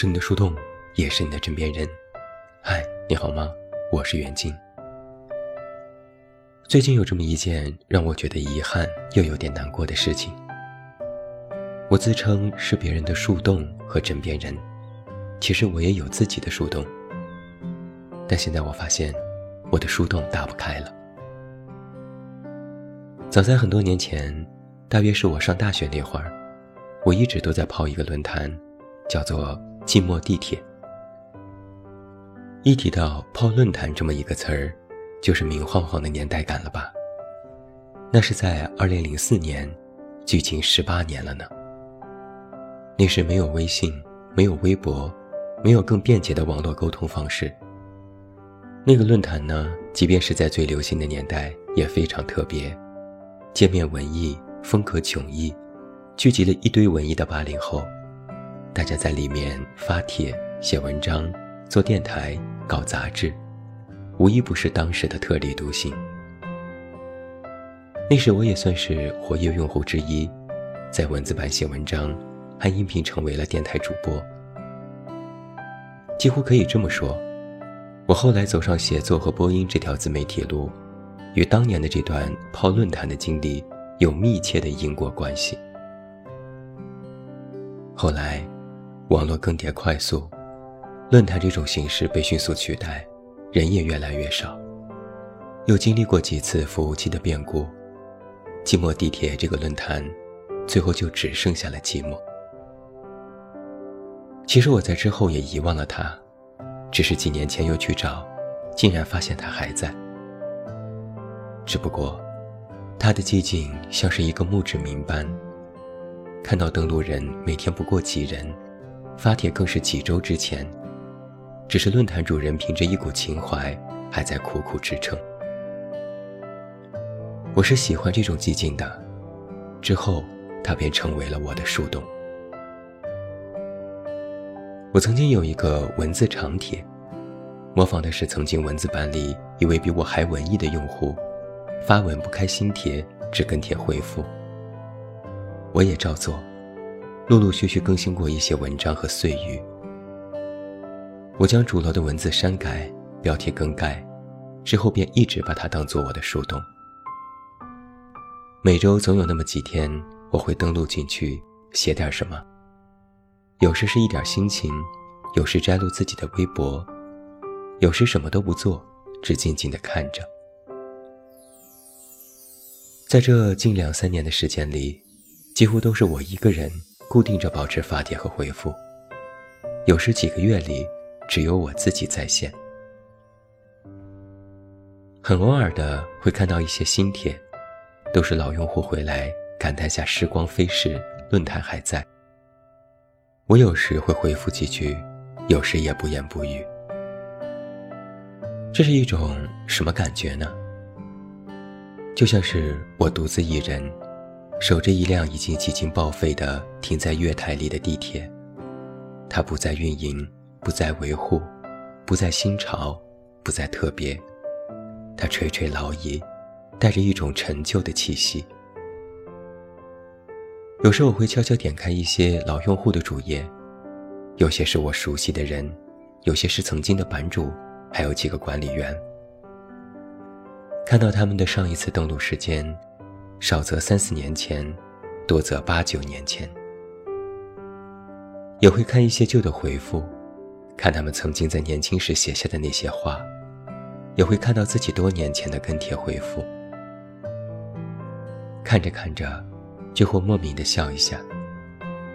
是你的树洞，也是你的枕边人。嗨，你好吗？我是袁静。最近有这么一件让我觉得遗憾又有点难过的事情。我自称是别人的树洞和枕边人，其实我也有自己的树洞。但现在我发现，我的树洞打不开了。早在很多年前，大约是我上大学那会儿，我一直都在泡一个论坛，叫做“寂寞地铁”。一提到泡论坛这么一个词儿，就是明晃晃的年代感了吧？那是在二零零四年，距今十八年了呢。那时没有微信，没有微博，没有更便捷的网络沟通方式。那个论坛呢，即便是在最流行的年代，也非常特别，界面文艺，风格迥异，聚集了一堆文艺的八零后，大家在里面发帖、写文章、做电台、搞杂志，无一不是当时的特立独行。那时我也算是活跃用户之一，在文字版写文章。还音频成为了电台主播，几乎可以这么说，我后来走上写作和播音这条自媒体路，与当年的这段泡论坛的经历有密切的因果关系。后来，网络更迭快速，论坛这种形式被迅速取代，人也越来越少，又经历过几次服务器的变故，寂寞地铁这个论坛，最后就只剩下了寂寞。其实我在之后也遗忘了他，只是几年前又去找，竟然发现他还在。只不过，他的寂静像是一个墓志铭般，看到登录人每天不过几人，发帖更是几周之前，只是论坛主人凭着一股情怀还在苦苦支撑。我是喜欢这种寂静的，之后他便成为了我的树洞。我曾经有一个文字长帖，模仿的是曾经文字版里一位比我还文艺的用户，发文不开新帖，只跟帖回复。我也照做，陆陆续续更新过一些文章和碎语。我将主楼的文字删改，标题更改，之后便一直把它当做我的树洞。每周总有那么几天，我会登录进去写点什么。有时是一点心情，有时摘录自己的微博，有时什么都不做，只静静的看着。在这近两三年的时间里，几乎都是我一个人固定着保持发帖和回复。有时几个月里，只有我自己在线。很偶尔的会看到一些新帖，都是老用户回来感叹下时光飞逝，论坛还在。我有时会回复几句，有时也不言不语。这是一种什么感觉呢？就像是我独自一人，守着一辆已经几近报废的停在月台里的地铁，它不再运营，不再维护，不再新潮，不再特别，它垂垂老矣，带着一种陈旧的气息。有时我会悄悄点开一些老用户的主页，有些是我熟悉的人，有些是曾经的版主，还有几个管理员。看到他们的上一次登录时间，少则三四年前，多则八九年前。也会看一些旧的回复，看他们曾经在年轻时写下的那些话，也会看到自己多年前的跟帖回复。看着看着。就会莫名的笑一下，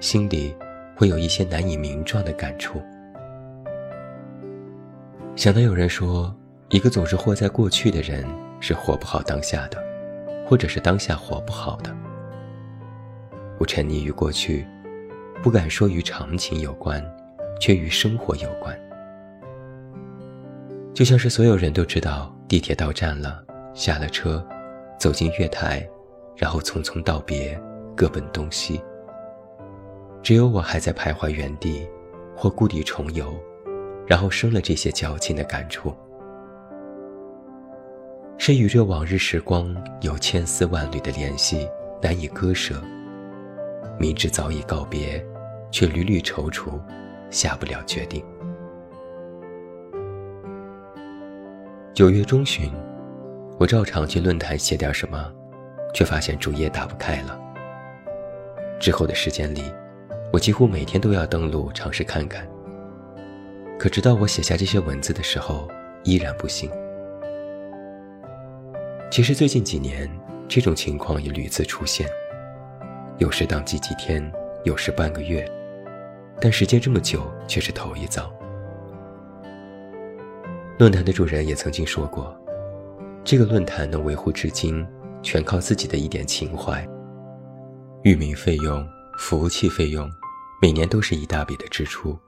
心里会有一些难以名状的感触。想到有人说，一个总是活在过去的人是活不好当下的，或者是当下活不好的。我沉溺于过去，不敢说与常情有关，却与生活有关。就像是所有人都知道地铁到站了，下了车，走进月台。然后匆匆道别，各奔东西。只有我还在徘徊原地，或故地重游，然后生了这些矫情的感触。是与这往日时光有千丝万缕的联系，难以割舍。明知早已告别，却屡屡踌躇，下不了决定。九月中旬，我照常去论坛写点什么，却发现主页打不开了。之后的时间里，我几乎每天都要登录尝试看看。可直到我写下这些文字的时候，依然不行。其实最近几年，这种情况也屡次出现，有时当机几天，有时半个月，但时间这么久却是头一遭。论坛的主人也曾经说过，这个论坛能维护至今，全靠自己的一点情怀。域名费用、服务器费用，每年都是一大笔的支出。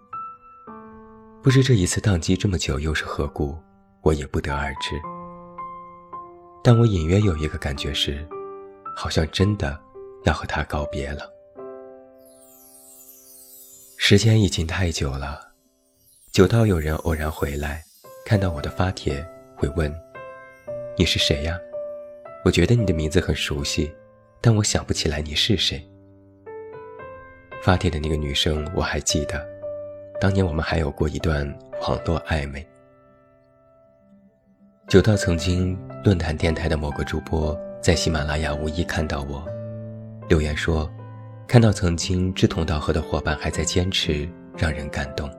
不知这一次宕机这么久又是何故，我也不得而知。但我隐约有一个感觉是，好像真的要和他告别了。时间已经太久了，久到有人偶然回来，看到我的发帖，会问：“你是谁呀？我觉得你的名字很熟悉，但我想不起来你是谁。”发帖的那个女生我还记得。当年我们还有过一段网络暧昧，久到曾经论坛电台的某个主播在喜马拉雅无意看到我，留言说，看到曾经志同道合的伙伴还在坚持，让人感动。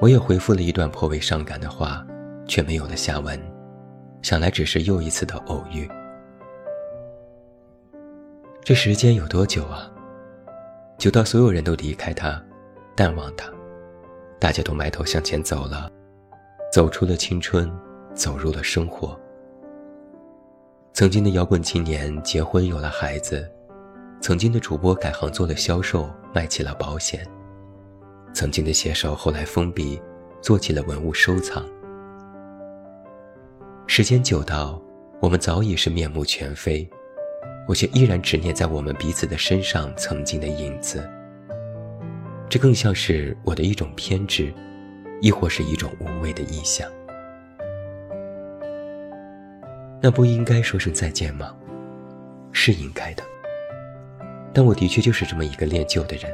我也回复了一段颇为伤感的话，却没有了下文，想来只是又一次的偶遇。这时间有多久啊？久到所有人都离开他。淡忘他，大家都埋头向前走了，走出了青春，走入了生活。曾经的摇滚青年结婚有了孩子，曾经的主播改行做了销售，卖起了保险，曾经的写手后来封笔，做起了文物收藏。时间久到，我们早已是面目全非，我却依然执念在我们彼此的身上曾经的影子。这更像是我的一种偏执，亦或是一种无谓的臆想。那不应该说声再见吗？是应该的。但我的确就是这么一个恋旧的人。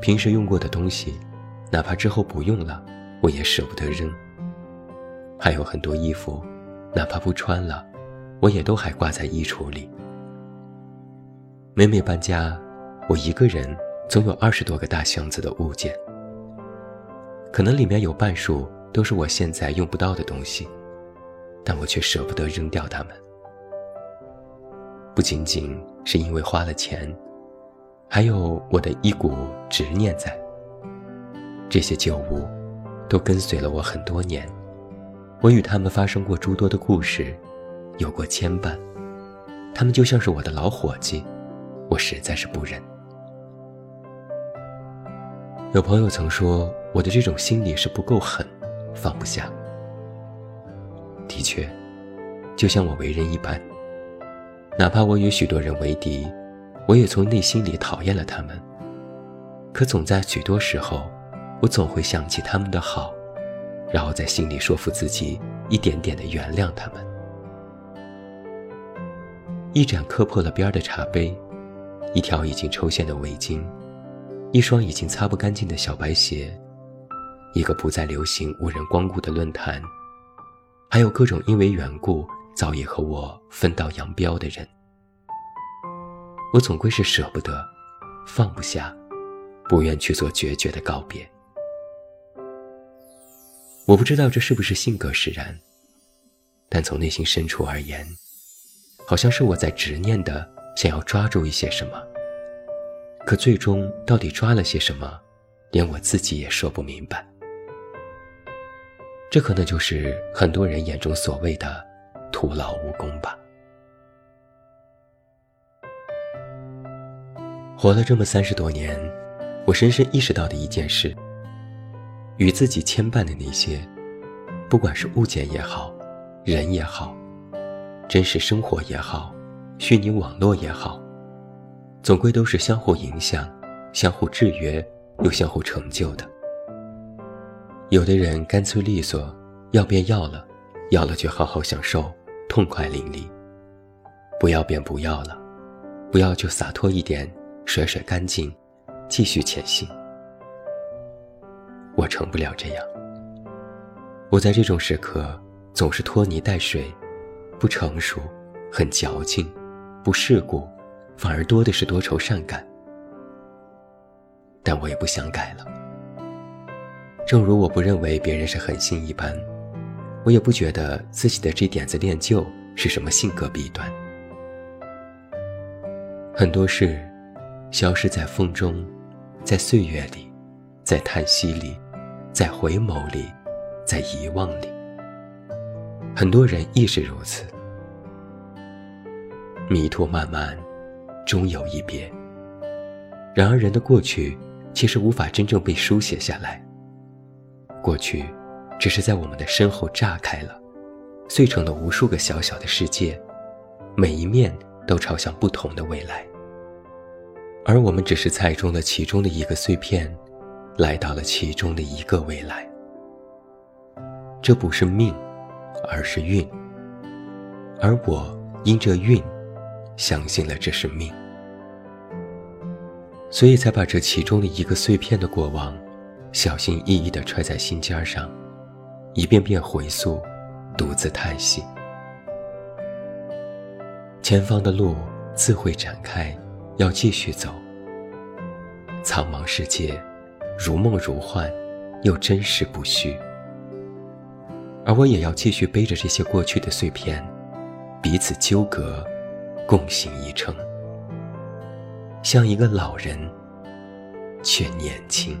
平时用过的东西，哪怕之后不用了，我也舍不得扔。还有很多衣服，哪怕不穿了，我也都还挂在衣橱里。每每搬家，我一个人。总有二十多个大箱子的物件，可能里面有半数都是我现在用不到的东西，但我却舍不得扔掉它们。不仅仅是因为花了钱，还有我的一股执念在。这些旧物都跟随了我很多年，我与他们发生过诸多的故事，有过牵绊，他们就像是我的老伙计，我实在是不忍。有朋友曾说，我的这种心理是不够狠，放不下。的确，就像我为人一般，哪怕我与许多人为敌，我也从内心里讨厌了他们。可总在许多时候，我总会想起他们的好，然后在心里说服自己，一点点的原谅他们。一盏磕破了边的茶杯，一条已经抽线的围巾。一双已经擦不干净的小白鞋，一个不再流行、无人光顾的论坛，还有各种因为缘故早已和我分道扬镳的人，我总归是舍不得，放不下，不愿去做决绝的告别。我不知道这是不是性格使然，但从内心深处而言，好像是我在执念的想要抓住一些什么。可最终到底抓了些什么，连我自己也说不明白。这可能就是很多人眼中所谓的徒劳无功吧。活了这么三十多年，我深深意识到的一件事：与自己牵绊的那些，不管是物件也好，人也好，真实生活也好，虚拟网络也好。总归都是相互影响、相互制约又相互成就的。有的人干脆利索，要便要了，要了就好好享受，痛快淋漓；不要便不要了，不要就洒脱一点，甩甩干净，继续前行。我成不了这样。我在这种时刻总是拖泥带水，不成熟，很矫情，不世故，反而多的是多愁善感。但我也不想改了。正如我不认为别人是狠心一般，我也不觉得自己的这点子恋旧是什么性格弊端。很多事，消失在风中，在岁月里，在叹息里，在回眸里，在遗忘里。很多人亦是如此。迷途漫漫，终有一别。然而，人的过去其实无法真正被书写下来。过去，只是在我们的身后炸开了，碎成了无数个小小的世界，每一面。都朝向不同的未来，而我们只是踩中了其中的一个碎片，来到了其中的一个未来。这不是命，而是运。而我因这运，相信了这是命，所以才把这其中的一个碎片的过往，小心翼翼地揣在心尖上，一遍遍回溯，独自叹息。前方的路自会展开，要继续走。苍茫世界，如梦如幻，又真实不虚。而我也要继续背着这些过去的碎片，彼此纠葛，共行一程。像一个老人，却年轻。